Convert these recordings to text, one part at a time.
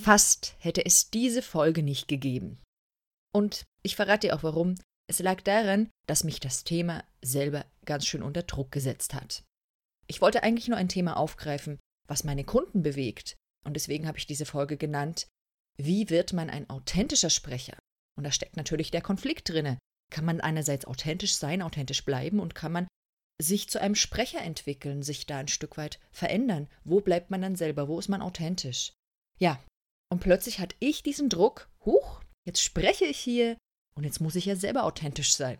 Fast hätte es diese Folge nicht gegeben. Und ich verrate dir auch warum. Es lag daran, dass mich das Thema selber ganz schön unter Druck gesetzt hat. Ich wollte eigentlich nur ein Thema aufgreifen, was meine Kunden bewegt. Und deswegen habe ich diese Folge genannt, wie wird man ein authentischer Sprecher? Und da steckt natürlich der Konflikt drinne. Kann man einerseits authentisch sein, authentisch bleiben und kann man sich zu einem Sprecher entwickeln, sich da ein Stück weit verändern? Wo bleibt man dann selber? Wo ist man authentisch? Ja, und plötzlich hatte ich diesen Druck, huch, jetzt spreche ich hier und jetzt muss ich ja selber authentisch sein.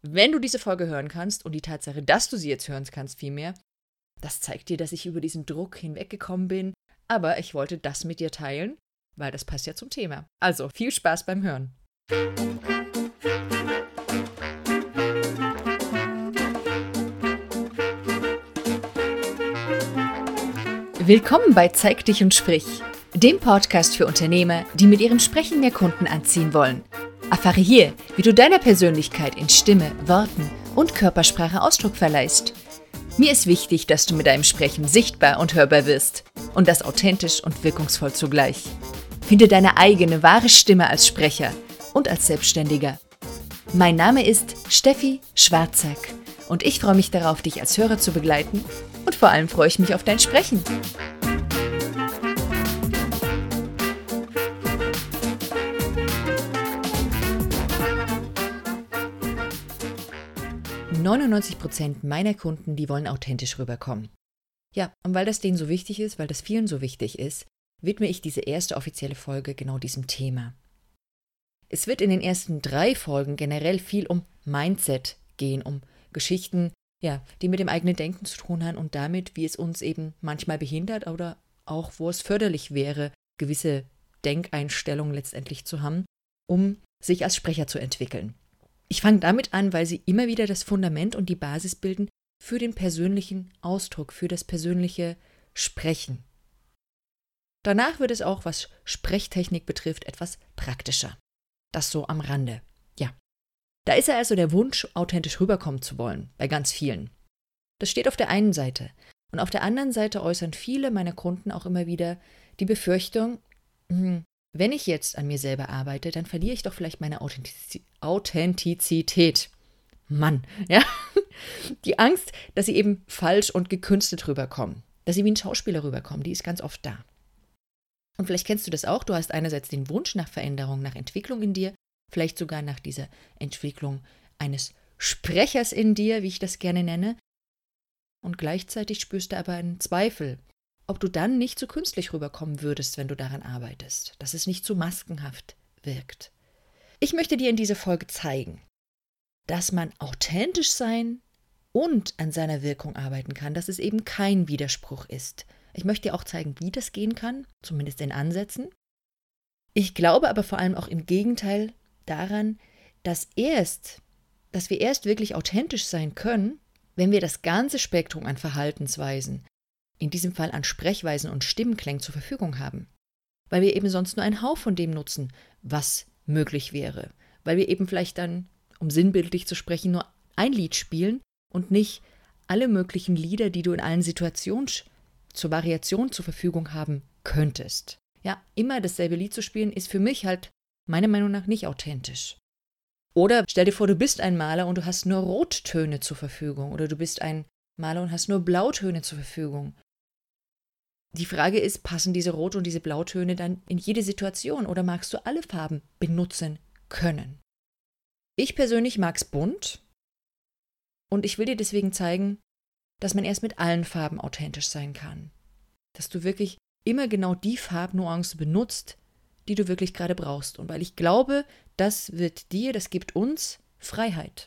Wenn du diese Folge hören kannst und die Tatsache, dass du sie jetzt hören kannst, vielmehr, das zeigt dir, dass ich über diesen Druck hinweggekommen bin, aber ich wollte das mit dir teilen, weil das passt ja zum Thema. Also viel Spaß beim Hören. Willkommen bei Zeig dich und sprich, dem Podcast für Unternehmer, die mit ihrem Sprechen mehr Kunden anziehen wollen. Erfahre hier, wie du deiner Persönlichkeit in Stimme, Worten und Körpersprache Ausdruck verleihst. Mir ist wichtig, dass du mit deinem Sprechen sichtbar und hörbar wirst und das authentisch und wirkungsvoll zugleich. Finde deine eigene wahre Stimme als Sprecher und als Selbstständiger. Mein Name ist Steffi Schwarzack und ich freue mich darauf, dich als Hörer zu begleiten und vor allem freue ich mich auf dein Sprechen. Prozent meiner Kunden, die wollen authentisch rüberkommen. Ja, und weil das denen so wichtig ist, weil das vielen so wichtig ist, widme ich diese erste offizielle Folge genau diesem Thema. Es wird in den ersten drei Folgen generell viel um Mindset gehen, um Geschichten, ja, die mit dem eigenen Denken zu tun haben und damit, wie es uns eben manchmal behindert oder auch wo es förderlich wäre, gewisse Denkeinstellungen letztendlich zu haben, um sich als Sprecher zu entwickeln. Ich fange damit an, weil sie immer wieder das Fundament und die Basis bilden für den persönlichen Ausdruck, für das persönliche Sprechen. Danach wird es auch, was Sprechtechnik betrifft, etwas praktischer. Das so am Rande. Ja. Da ist ja also der Wunsch, authentisch rüberkommen zu wollen, bei ganz vielen. Das steht auf der einen Seite. Und auf der anderen Seite äußern viele meiner Kunden auch immer wieder die Befürchtung, hm, wenn ich jetzt an mir selber arbeite, dann verliere ich doch vielleicht meine Authentizität. Mann, ja. Die Angst, dass sie eben falsch und gekünstelt rüberkommen, dass sie wie ein Schauspieler rüberkommen, die ist ganz oft da. Und vielleicht kennst du das auch, du hast einerseits den Wunsch nach Veränderung, nach Entwicklung in dir, vielleicht sogar nach dieser Entwicklung eines Sprechers in dir, wie ich das gerne nenne, und gleichzeitig spürst du aber einen Zweifel, ob du dann nicht zu künstlich rüberkommen würdest, wenn du daran arbeitest, dass es nicht zu maskenhaft wirkt. Ich möchte dir in dieser Folge zeigen, dass man authentisch sein und an seiner Wirkung arbeiten kann, dass es eben kein Widerspruch ist. Ich möchte dir auch zeigen, wie das gehen kann, zumindest in Ansätzen. Ich glaube aber vor allem auch im Gegenteil daran, dass erst, dass wir erst wirklich authentisch sein können, wenn wir das ganze Spektrum an Verhaltensweisen, in diesem Fall an Sprechweisen und Stimmenklängen zur Verfügung haben. Weil wir eben sonst nur einen Hauch von dem nutzen, was möglich wäre. Weil wir eben vielleicht dann, um sinnbildlich zu sprechen, nur ein Lied spielen und nicht alle möglichen Lieder, die du in allen Situationen zur Variation zur Verfügung haben könntest. Ja, immer dasselbe Lied zu spielen, ist für mich halt meiner Meinung nach nicht authentisch. Oder stell dir vor, du bist ein Maler und du hast nur Rottöne zur Verfügung. Oder du bist ein Maler und hast nur Blautöne zur Verfügung. Die Frage ist, passen diese Rot- und diese Blautöne dann in jede Situation oder magst du alle Farben benutzen können? Ich persönlich mag es bunt und ich will dir deswegen zeigen, dass man erst mit allen Farben authentisch sein kann. Dass du wirklich immer genau die Farbnuance benutzt, die du wirklich gerade brauchst. Und weil ich glaube, das wird dir, das gibt uns Freiheit.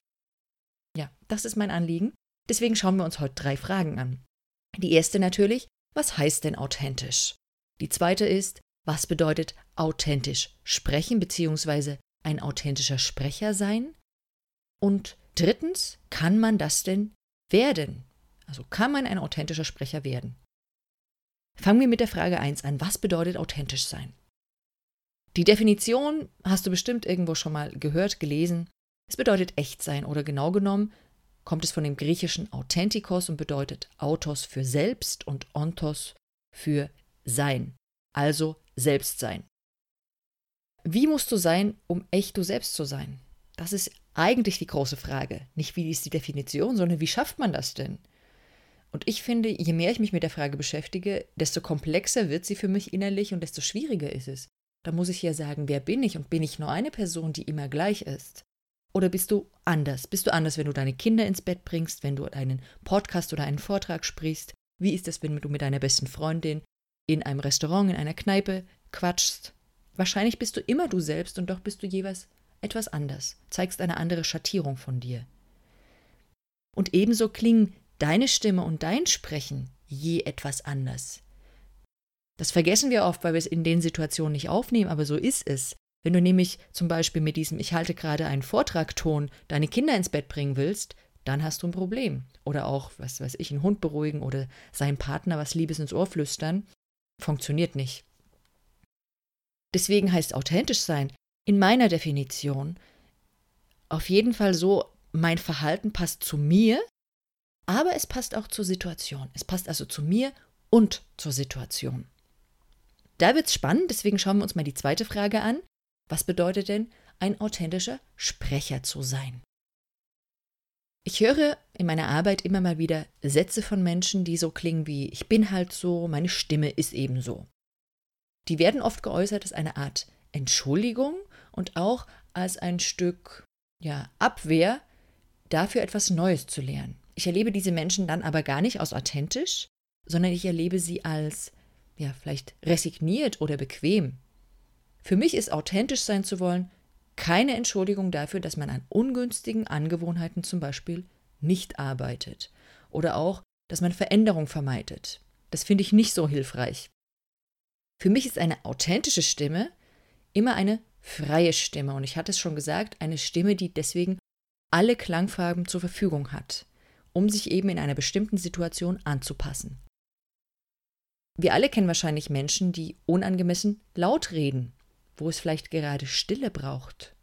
Ja, das ist mein Anliegen. Deswegen schauen wir uns heute drei Fragen an. Die erste natürlich, was heißt denn authentisch? Die zweite ist, was bedeutet authentisch sprechen bzw. ein authentischer Sprecher sein? Und drittens, kann man das denn werden? Also kann man ein authentischer Sprecher werden? Fangen wir mit der Frage 1 an. Was bedeutet authentisch sein? Die Definition hast du bestimmt irgendwo schon mal gehört, gelesen. Es bedeutet echt sein oder genau genommen kommt es von dem griechischen Authentikos und bedeutet Autos für selbst und Ontos für sein, also selbst sein. Wie musst du sein, um echt du selbst zu sein? Das ist eigentlich die große Frage. Nicht wie ist die Definition, sondern wie schafft man das denn? Und ich finde, je mehr ich mich mit der Frage beschäftige, desto komplexer wird sie für mich innerlich und desto schwieriger ist es. Da muss ich ja sagen, wer bin ich und bin ich nur eine Person, die immer gleich ist? Oder bist du anders? Bist du anders, wenn du deine Kinder ins Bett bringst, wenn du einen Podcast oder einen Vortrag sprichst? Wie ist es, wenn du mit deiner besten Freundin in einem Restaurant, in einer Kneipe quatschst? Wahrscheinlich bist du immer du selbst und doch bist du jeweils etwas anders, zeigst eine andere Schattierung von dir. Und ebenso klingen deine Stimme und dein Sprechen je etwas anders. Das vergessen wir oft, weil wir es in den Situationen nicht aufnehmen, aber so ist es. Wenn du nämlich zum Beispiel mit diesem Ich halte gerade einen Vortragton deine Kinder ins Bett bringen willst, dann hast du ein Problem. Oder auch, was weiß ich, einen Hund beruhigen oder seinem Partner was Liebes ins Ohr flüstern. Funktioniert nicht. Deswegen heißt authentisch sein in meiner Definition auf jeden Fall so, mein Verhalten passt zu mir, aber es passt auch zur Situation. Es passt also zu mir und zur Situation. Da wird es spannend, deswegen schauen wir uns mal die zweite Frage an. Was bedeutet denn, ein authentischer Sprecher zu sein? Ich höre in meiner Arbeit immer mal wieder Sätze von Menschen, die so klingen wie ich bin halt so, meine Stimme ist eben so. Die werden oft geäußert als eine Art Entschuldigung und auch als ein Stück ja, Abwehr dafür etwas Neues zu lernen. Ich erlebe diese Menschen dann aber gar nicht als authentisch, sondern ich erlebe sie als ja, vielleicht resigniert oder bequem. Für mich ist authentisch sein zu wollen keine Entschuldigung dafür, dass man an ungünstigen Angewohnheiten zum Beispiel nicht arbeitet oder auch, dass man Veränderung vermeidet. Das finde ich nicht so hilfreich. Für mich ist eine authentische Stimme immer eine freie Stimme und ich hatte es schon gesagt, eine Stimme, die deswegen alle Klangfarben zur Verfügung hat, um sich eben in einer bestimmten Situation anzupassen. Wir alle kennen wahrscheinlich Menschen, die unangemessen laut reden, wo es vielleicht gerade Stille braucht.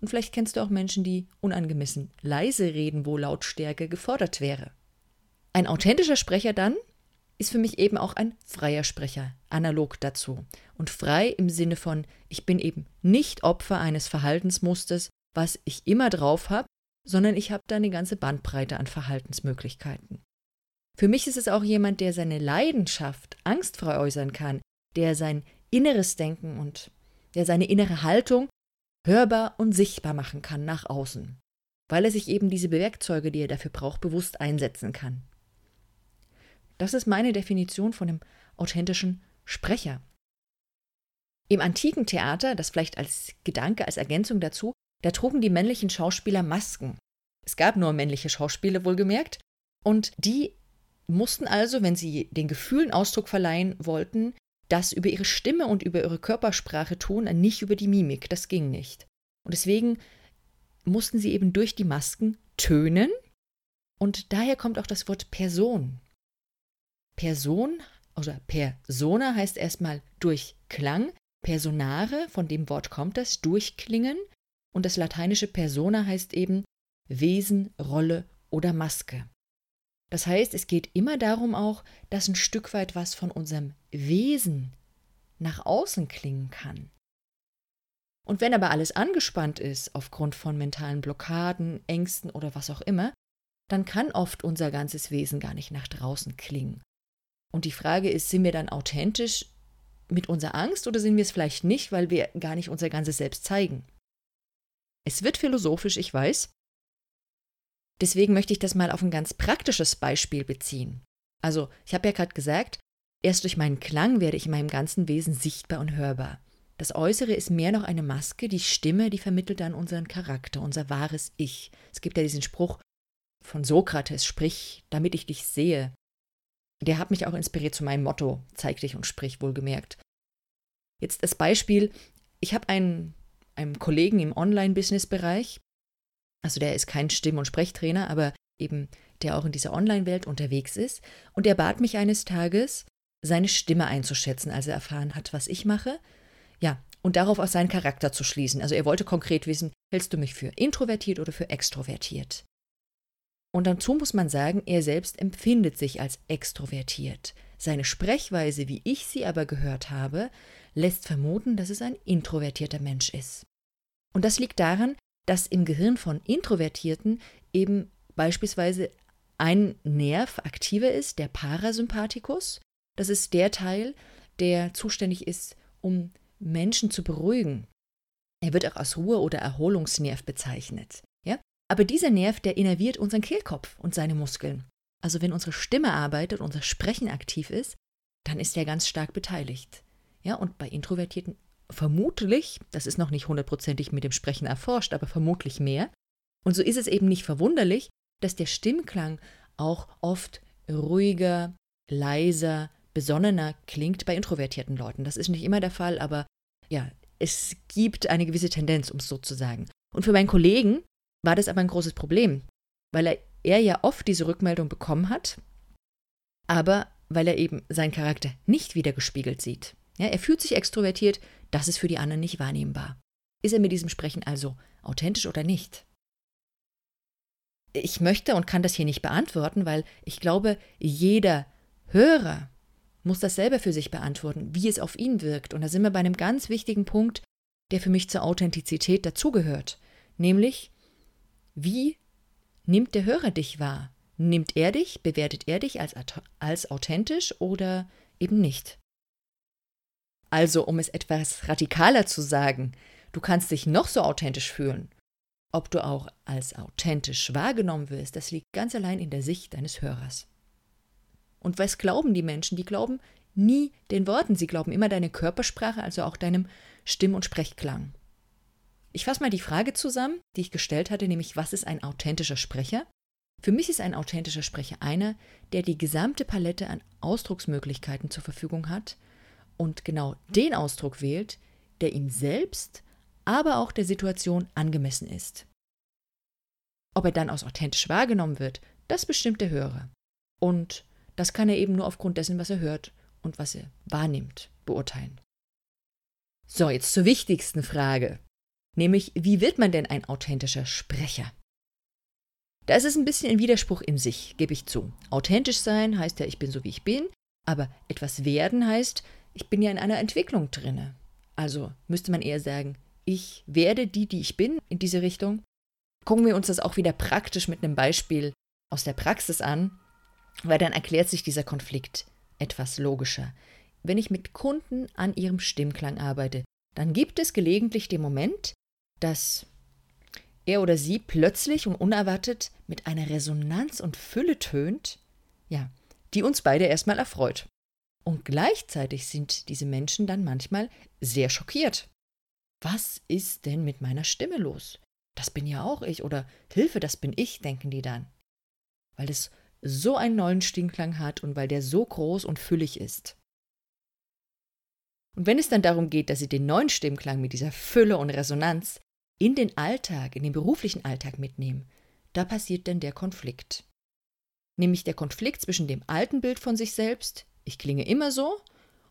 Und vielleicht kennst du auch Menschen, die unangemessen leise reden, wo Lautstärke gefordert wäre. Ein authentischer Sprecher dann ist für mich eben auch ein freier Sprecher, analog dazu. Und frei im Sinne von, ich bin eben nicht Opfer eines Verhaltensmusters, was ich immer drauf habe, sondern ich habe da eine ganze Bandbreite an Verhaltensmöglichkeiten. Für mich ist es auch jemand, der seine Leidenschaft angstfrei äußern kann, der sein inneres Denken und der seine innere Haltung hörbar und sichtbar machen kann nach außen, weil er sich eben diese Werkzeuge, die er dafür braucht, bewusst einsetzen kann. Das ist meine Definition von dem authentischen Sprecher. Im antiken Theater, das vielleicht als Gedanke, als Ergänzung dazu, da trugen die männlichen Schauspieler Masken. Es gab nur männliche Schauspieler, wohlgemerkt, und die mussten also, wenn sie den Gefühlen Ausdruck verleihen wollten, das über ihre Stimme und über ihre Körpersprache tun, nicht über die Mimik. Das ging nicht. Und deswegen mussten sie eben durch die Masken tönen. Und daher kommt auch das Wort Person. Person oder Persona heißt erstmal durch Klang. Personare, von dem Wort kommt das, durchklingen. Und das lateinische Persona heißt eben Wesen, Rolle oder Maske. Das heißt, es geht immer darum auch, dass ein Stück weit was von unserem Wesen nach außen klingen kann. Und wenn aber alles angespannt ist, aufgrund von mentalen Blockaden, Ängsten oder was auch immer, dann kann oft unser ganzes Wesen gar nicht nach draußen klingen. Und die Frage ist, sind wir dann authentisch mit unserer Angst oder sind wir es vielleicht nicht, weil wir gar nicht unser ganzes Selbst zeigen? Es wird philosophisch, ich weiß, Deswegen möchte ich das mal auf ein ganz praktisches Beispiel beziehen. Also, ich habe ja gerade gesagt, erst durch meinen Klang werde ich in meinem ganzen Wesen sichtbar und hörbar. Das Äußere ist mehr noch eine Maske, die Stimme, die vermittelt dann unseren Charakter, unser wahres Ich. Es gibt ja diesen Spruch von Sokrates, sprich, damit ich dich sehe. Der hat mich auch inspiriert zu meinem Motto, zeig dich und sprich, wohlgemerkt. Jetzt das Beispiel, ich habe einen, einen Kollegen im Online-Business-Bereich, also der ist kein Stimm- und Sprechtrainer, aber eben der auch in dieser Online-Welt unterwegs ist. Und er bat mich eines Tages, seine Stimme einzuschätzen, als er erfahren hat, was ich mache. Ja, und darauf aus seinen Charakter zu schließen. Also er wollte konkret wissen, hältst du mich für introvertiert oder für extrovertiert? Und dazu muss man sagen, er selbst empfindet sich als extrovertiert. Seine Sprechweise, wie ich sie aber gehört habe, lässt vermuten, dass es ein introvertierter Mensch ist. Und das liegt daran, dass im Gehirn von Introvertierten eben beispielsweise ein Nerv aktiver ist, der Parasympathikus. Das ist der Teil, der zuständig ist, um Menschen zu beruhigen. Er wird auch als Ruhe- oder Erholungsnerv bezeichnet. Ja? Aber dieser Nerv, der innerviert unseren Kehlkopf und seine Muskeln. Also wenn unsere Stimme arbeitet, unser Sprechen aktiv ist, dann ist er ganz stark beteiligt. Ja, und bei Introvertierten vermutlich, das ist noch nicht hundertprozentig mit dem Sprechen erforscht, aber vermutlich mehr. Und so ist es eben nicht verwunderlich, dass der Stimmklang auch oft ruhiger, leiser, besonnener klingt bei introvertierten Leuten. Das ist nicht immer der Fall, aber ja, es gibt eine gewisse Tendenz, um es so zu sagen. Und für meinen Kollegen war das aber ein großes Problem, weil er, er ja oft diese Rückmeldung bekommen hat, aber weil er eben seinen Charakter nicht wiedergespiegelt sieht. Ja, er fühlt sich extrovertiert, das ist für die anderen nicht wahrnehmbar. Ist er mit diesem Sprechen also authentisch oder nicht? Ich möchte und kann das hier nicht beantworten, weil ich glaube, jeder Hörer muss das selber für sich beantworten, wie es auf ihn wirkt. Und da sind wir bei einem ganz wichtigen Punkt, der für mich zur Authentizität dazugehört. Nämlich, wie nimmt der Hörer dich wahr? Nimmt er dich, bewertet er dich als, als authentisch oder eben nicht? Also, um es etwas radikaler zu sagen, du kannst dich noch so authentisch fühlen. Ob du auch als authentisch wahrgenommen wirst, das liegt ganz allein in der Sicht deines Hörers. Und was glauben die Menschen? Die glauben nie den Worten, sie glauben immer deine Körpersprache, also auch deinem Stimm- und Sprechklang. Ich fasse mal die Frage zusammen, die ich gestellt hatte, nämlich was ist ein authentischer Sprecher? Für mich ist ein authentischer Sprecher einer, der die gesamte Palette an Ausdrucksmöglichkeiten zur Verfügung hat und genau den Ausdruck wählt, der ihm selbst, aber auch der Situation angemessen ist. Ob er dann als authentisch wahrgenommen wird, das bestimmt der Hörer. Und das kann er eben nur aufgrund dessen, was er hört und was er wahrnimmt, beurteilen. So, jetzt zur wichtigsten Frage, nämlich wie wird man denn ein authentischer Sprecher? Da ist es ein bisschen ein Widerspruch in sich, gebe ich zu. Authentisch sein heißt ja, ich bin so wie ich bin, aber etwas werden heißt, ich bin ja in einer Entwicklung drinne. Also müsste man eher sagen, ich werde die, die ich bin, in diese Richtung. Gucken wir uns das auch wieder praktisch mit einem Beispiel aus der Praxis an, weil dann erklärt sich dieser Konflikt etwas logischer. Wenn ich mit Kunden an ihrem Stimmklang arbeite, dann gibt es gelegentlich den Moment, dass er oder sie plötzlich und unerwartet mit einer Resonanz und Fülle tönt, ja, die uns beide erstmal erfreut. Und gleichzeitig sind diese Menschen dann manchmal sehr schockiert. Was ist denn mit meiner Stimme los? Das bin ja auch ich oder Hilfe, das bin ich, denken die dann. Weil es so einen neuen Stimmklang hat und weil der so groß und füllig ist. Und wenn es dann darum geht, dass sie den neuen Stimmklang mit dieser Fülle und Resonanz in den Alltag, in den beruflichen Alltag mitnehmen, da passiert dann der Konflikt. Nämlich der Konflikt zwischen dem alten Bild von sich selbst, ich klinge immer so,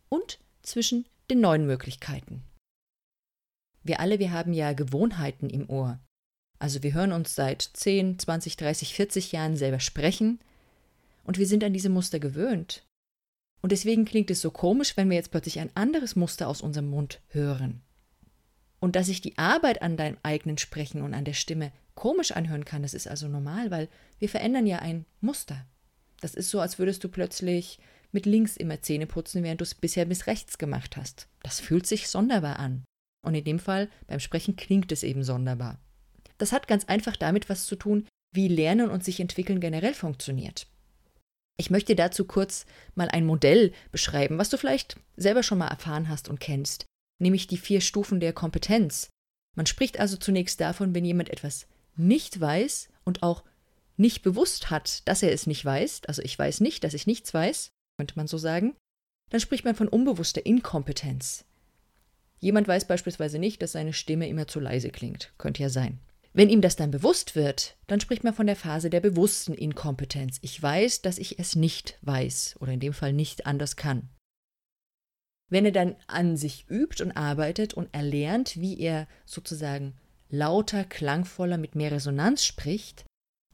und zwischen den neuen Möglichkeiten. Wir alle, wir haben ja Gewohnheiten im Ohr. Also wir hören uns seit 10, 20, 30, 40 Jahren selber sprechen und wir sind an diese Muster gewöhnt. Und deswegen klingt es so komisch, wenn wir jetzt plötzlich ein anderes Muster aus unserem Mund hören. Und dass sich die Arbeit an deinem eigenen Sprechen und an der Stimme komisch anhören kann, das ist also normal, weil wir verändern ja ein Muster. Das ist so, als würdest du plötzlich mit links immer Zähne putzen, während du es bisher bis rechts gemacht hast. Das fühlt sich sonderbar an. Und in dem Fall, beim Sprechen klingt es eben sonderbar. Das hat ganz einfach damit was zu tun, wie Lernen und sich entwickeln generell funktioniert. Ich möchte dazu kurz mal ein Modell beschreiben, was du vielleicht selber schon mal erfahren hast und kennst, nämlich die vier Stufen der Kompetenz. Man spricht also zunächst davon, wenn jemand etwas nicht weiß und auch nicht bewusst hat, dass er es nicht weiß, also ich weiß nicht, dass ich nichts weiß, könnte man so sagen, dann spricht man von unbewusster Inkompetenz. Jemand weiß beispielsweise nicht, dass seine Stimme immer zu leise klingt. Könnte ja sein. Wenn ihm das dann bewusst wird, dann spricht man von der Phase der bewussten Inkompetenz. Ich weiß, dass ich es nicht weiß oder in dem Fall nicht anders kann. Wenn er dann an sich übt und arbeitet und erlernt, wie er sozusagen lauter, klangvoller, mit mehr Resonanz spricht,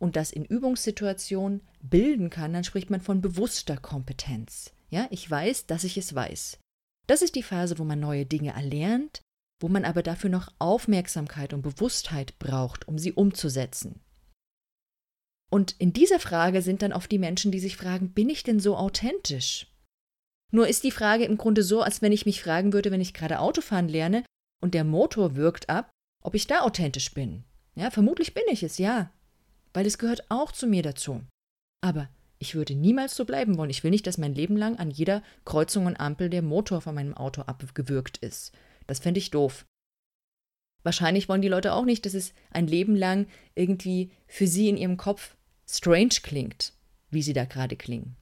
und das in Übungssituationen bilden kann, dann spricht man von bewusster Kompetenz. Ja, ich weiß, dass ich es weiß. Das ist die Phase, wo man neue Dinge erlernt, wo man aber dafür noch Aufmerksamkeit und Bewusstheit braucht, um sie umzusetzen. Und in dieser Frage sind dann oft die Menschen, die sich fragen, bin ich denn so authentisch? Nur ist die Frage im Grunde so, als wenn ich mich fragen würde, wenn ich gerade Autofahren lerne und der Motor wirkt ab, ob ich da authentisch bin. Ja, vermutlich bin ich es, ja. Weil es gehört auch zu mir dazu. Aber ich würde niemals so bleiben wollen. Ich will nicht, dass mein Leben lang an jeder Kreuzung und Ampel der Motor von meinem Auto abgewürgt ist. Das fände ich doof. Wahrscheinlich wollen die Leute auch nicht, dass es ein Leben lang irgendwie für sie in ihrem Kopf strange klingt, wie sie da gerade klingen.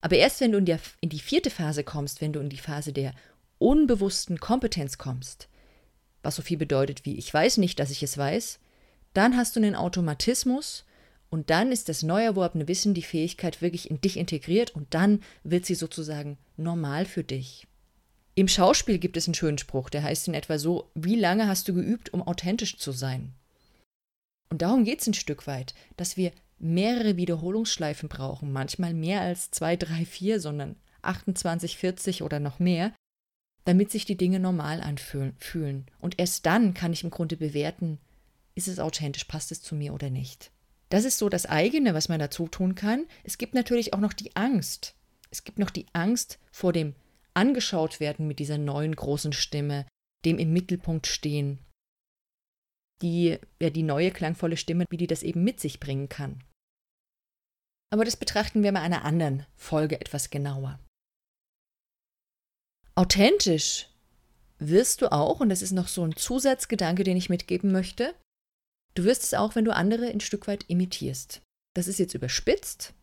Aber erst wenn du in, der, in die vierte Phase kommst, wenn du in die Phase der unbewussten Kompetenz kommst, was so viel bedeutet wie ich weiß nicht, dass ich es weiß, dann hast du einen Automatismus und dann ist das neu erworbene Wissen, die Fähigkeit wirklich in dich integriert und dann wird sie sozusagen normal für dich. Im Schauspiel gibt es einen schönen Spruch, der heißt in etwa so, wie lange hast du geübt, um authentisch zu sein? Und darum geht es ein Stück weit, dass wir mehrere Wiederholungsschleifen brauchen, manchmal mehr als zwei, drei, vier, sondern 28, 40 oder noch mehr, damit sich die Dinge normal anfühlen. Und erst dann kann ich im Grunde bewerten, ist es authentisch, passt es zu mir oder nicht. Das ist so das eigene, was man dazu tun kann. Es gibt natürlich auch noch die Angst. Es gibt noch die Angst vor dem angeschaut werden mit dieser neuen großen Stimme, dem im Mittelpunkt stehen. Die, ja, die neue klangvolle Stimme, wie die das eben mit sich bringen kann. Aber das betrachten wir mal einer anderen Folge etwas genauer. Authentisch wirst du auch, und das ist noch so ein Zusatzgedanke, den ich mitgeben möchte, du wirst es auch, wenn du andere ein Stück weit imitierst. Das ist jetzt überspitzt.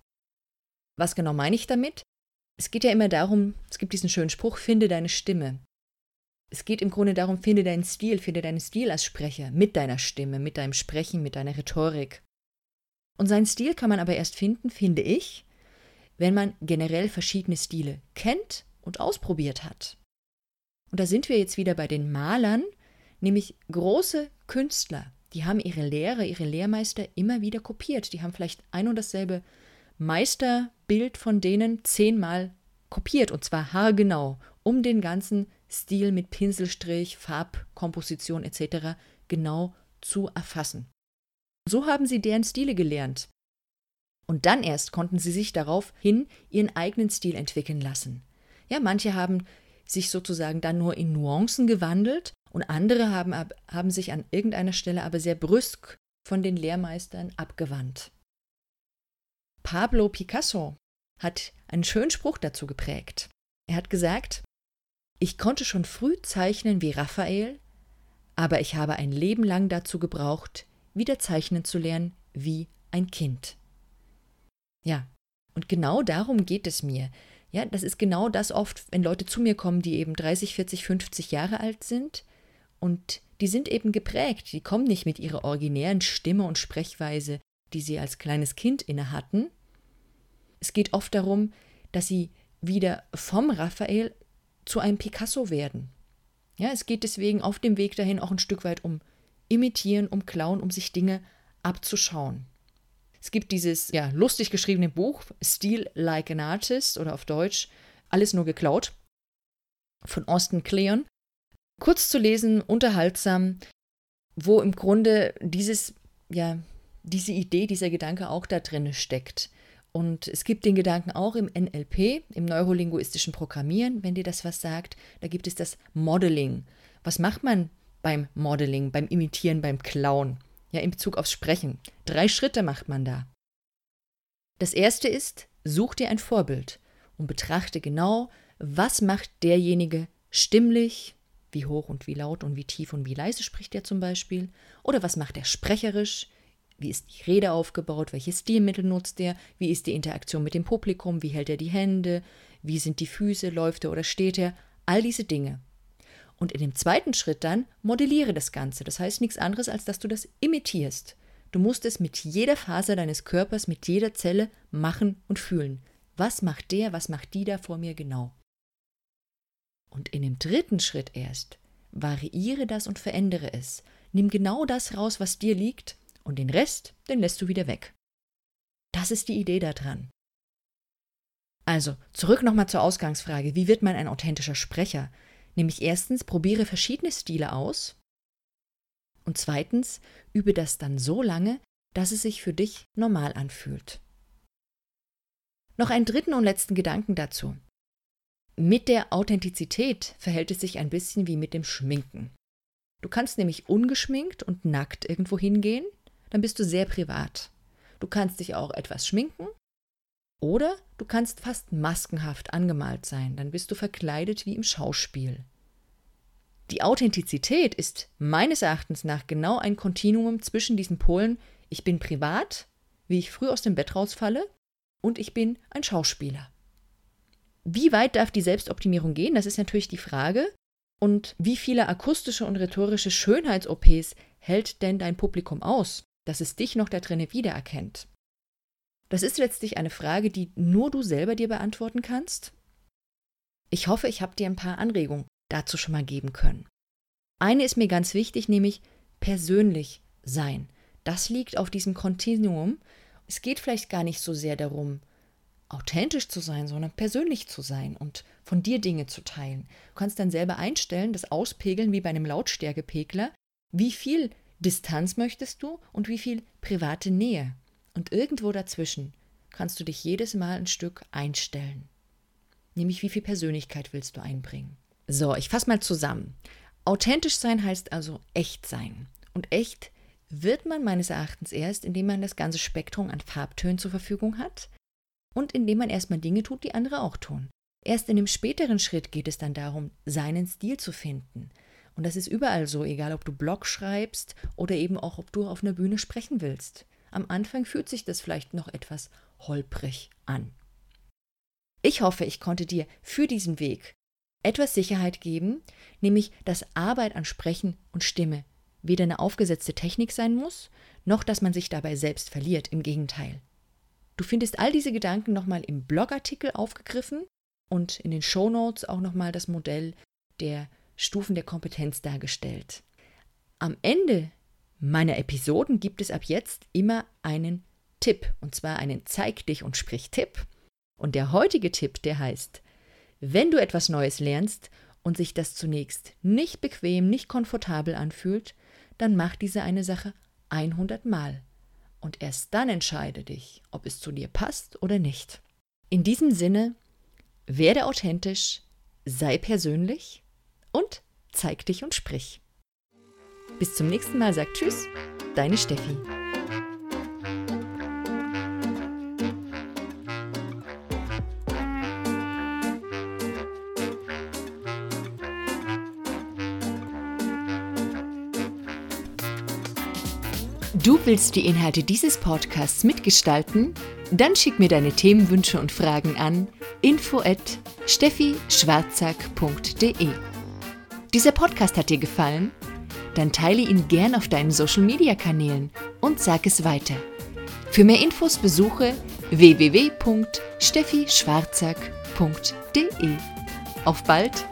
Was genau meine ich damit? Es geht ja immer darum, es gibt diesen schönen Spruch, finde deine Stimme. Es geht im Grunde darum, finde deinen Stil, finde deinen Stil als Sprecher, mit deiner Stimme, mit deinem Sprechen, mit deiner Rhetorik. Und seinen Stil kann man aber erst finden, finde ich, wenn man generell verschiedene Stile kennt und ausprobiert hat. Und da sind wir jetzt wieder bei den Malern, nämlich große Künstler, die haben ihre Lehrer, ihre Lehrmeister immer wieder kopiert. Die haben vielleicht ein und dasselbe Meisterbild von denen zehnmal kopiert und zwar haargenau, um den ganzen Stil mit Pinselstrich, Farbkomposition etc. genau zu erfassen. So haben sie deren Stile gelernt. Und dann erst konnten sie sich daraufhin ihren eigenen Stil entwickeln lassen. Ja, manche haben sich sozusagen dann nur in Nuancen gewandelt und andere haben, haben sich an irgendeiner Stelle aber sehr brüsk von den Lehrmeistern abgewandt. Pablo Picasso hat einen schönen Spruch dazu geprägt. Er hat gesagt, ich konnte schon früh zeichnen wie Raphael, aber ich habe ein Leben lang dazu gebraucht, wieder zeichnen zu lernen wie ein Kind. Ja, und genau darum geht es mir. Ja, das ist genau das oft, wenn Leute zu mir kommen, die eben 30, 40, 50 Jahre alt sind und die sind eben geprägt, die kommen nicht mit ihrer originären Stimme und Sprechweise, die sie als kleines Kind inne hatten, es geht oft darum, dass sie wieder vom Raphael zu einem Picasso werden. Ja, es geht deswegen auf dem Weg dahin auch ein Stück weit um Imitieren, um Klauen, um sich Dinge abzuschauen. Es gibt dieses ja, lustig geschriebene Buch Steal Like an Artist oder auf Deutsch Alles nur geklaut von Austin Kleon. Kurz zu lesen, unterhaltsam, wo im Grunde dieses, ja, diese Idee, dieser Gedanke auch da drin steckt. Und es gibt den Gedanken auch im NLP, im neurolinguistischen Programmieren, wenn dir das was sagt. Da gibt es das Modeling. Was macht man beim Modeling, beim Imitieren, beim Klauen? Ja, in Bezug aufs Sprechen. Drei Schritte macht man da. Das erste ist, such dir ein Vorbild und betrachte genau, was macht derjenige stimmlich, wie hoch und wie laut und wie tief und wie leise spricht er zum Beispiel, oder was macht er sprecherisch, wie ist die Rede aufgebaut? Welche Stilmittel nutzt er? Wie ist die Interaktion mit dem Publikum? Wie hält er die Hände? Wie sind die Füße? Läuft er oder steht er? All diese Dinge. Und in dem zweiten Schritt dann modelliere das Ganze. Das heißt nichts anderes, als dass du das imitierst. Du musst es mit jeder Faser deines Körpers, mit jeder Zelle machen und fühlen. Was macht der, was macht die da vor mir genau? Und in dem dritten Schritt erst variiere das und verändere es. Nimm genau das raus, was dir liegt und den Rest, den lässt du wieder weg. Das ist die Idee daran. Also, zurück nochmal zur Ausgangsfrage. Wie wird man ein authentischer Sprecher? Nämlich erstens, probiere verschiedene Stile aus. Und zweitens, übe das dann so lange, dass es sich für dich normal anfühlt. Noch einen dritten und letzten Gedanken dazu. Mit der Authentizität verhält es sich ein bisschen wie mit dem Schminken. Du kannst nämlich ungeschminkt und nackt irgendwo hingehen, dann bist du sehr privat. Du kannst dich auch etwas schminken oder du kannst fast maskenhaft angemalt sein, dann bist du verkleidet wie im Schauspiel. Die Authentizität ist meines Erachtens nach genau ein Kontinuum zwischen diesen Polen, ich bin privat, wie ich früh aus dem Bett rausfalle, und ich bin ein Schauspieler. Wie weit darf die Selbstoptimierung gehen? Das ist natürlich die Frage. Und wie viele akustische und rhetorische Schönheits-OPs hält denn dein Publikum aus, dass es dich noch da drinne wiedererkennt? Das ist letztlich eine Frage, die nur du selber dir beantworten kannst. Ich hoffe, ich habe dir ein paar Anregungen dazu schon mal geben können. Eine ist mir ganz wichtig, nämlich persönlich sein. Das liegt auf diesem Kontinuum. Es geht vielleicht gar nicht so sehr darum, authentisch zu sein, sondern persönlich zu sein und von dir Dinge zu teilen. Du kannst dann selber einstellen, das Auspegeln wie bei einem Lautstärkepegler. Wie viel Distanz möchtest du und wie viel private Nähe? Und irgendwo dazwischen kannst du dich jedes Mal ein Stück einstellen. Nämlich wie viel Persönlichkeit willst du einbringen. So, ich fasse mal zusammen. Authentisch sein heißt also echt sein. Und echt wird man meines Erachtens erst, indem man das ganze Spektrum an Farbtönen zur Verfügung hat und indem man erstmal Dinge tut, die andere auch tun. Erst in dem späteren Schritt geht es dann darum, seinen Stil zu finden. Und das ist überall so, egal ob du Blog schreibst oder eben auch, ob du auf einer Bühne sprechen willst. Am Anfang fühlt sich das vielleicht noch etwas holprig an. Ich hoffe, ich konnte dir für diesen Weg etwas Sicherheit geben, nämlich dass Arbeit an Sprechen und Stimme weder eine aufgesetzte Technik sein muss, noch dass man sich dabei selbst verliert, im Gegenteil. Du findest all diese Gedanken nochmal im Blogartikel aufgegriffen und in den Shownotes auch nochmal das Modell der Stufen der Kompetenz dargestellt. Am Ende meiner Episoden gibt es ab jetzt immer einen Tipp, und zwar einen Zeig dich und sprich Tipp. Und der heutige Tipp, der heißt, wenn du etwas Neues lernst und sich das zunächst nicht bequem, nicht komfortabel anfühlt, dann mach diese eine Sache 100 Mal. Und erst dann entscheide dich, ob es zu dir passt oder nicht. In diesem Sinne, werde authentisch, sei persönlich und zeig dich und sprich. Bis zum nächsten Mal, sagt Tschüss, deine Steffi. Du willst die Inhalte dieses Podcasts mitgestalten? Dann schick mir deine Themenwünsche und Fragen an info at steffischwarzack.de. Dieser Podcast hat dir gefallen? Dann teile ihn gern auf deinen Social Media Kanälen und sag es weiter. Für mehr Infos besuche www.steffischwarzack.de. Auf bald!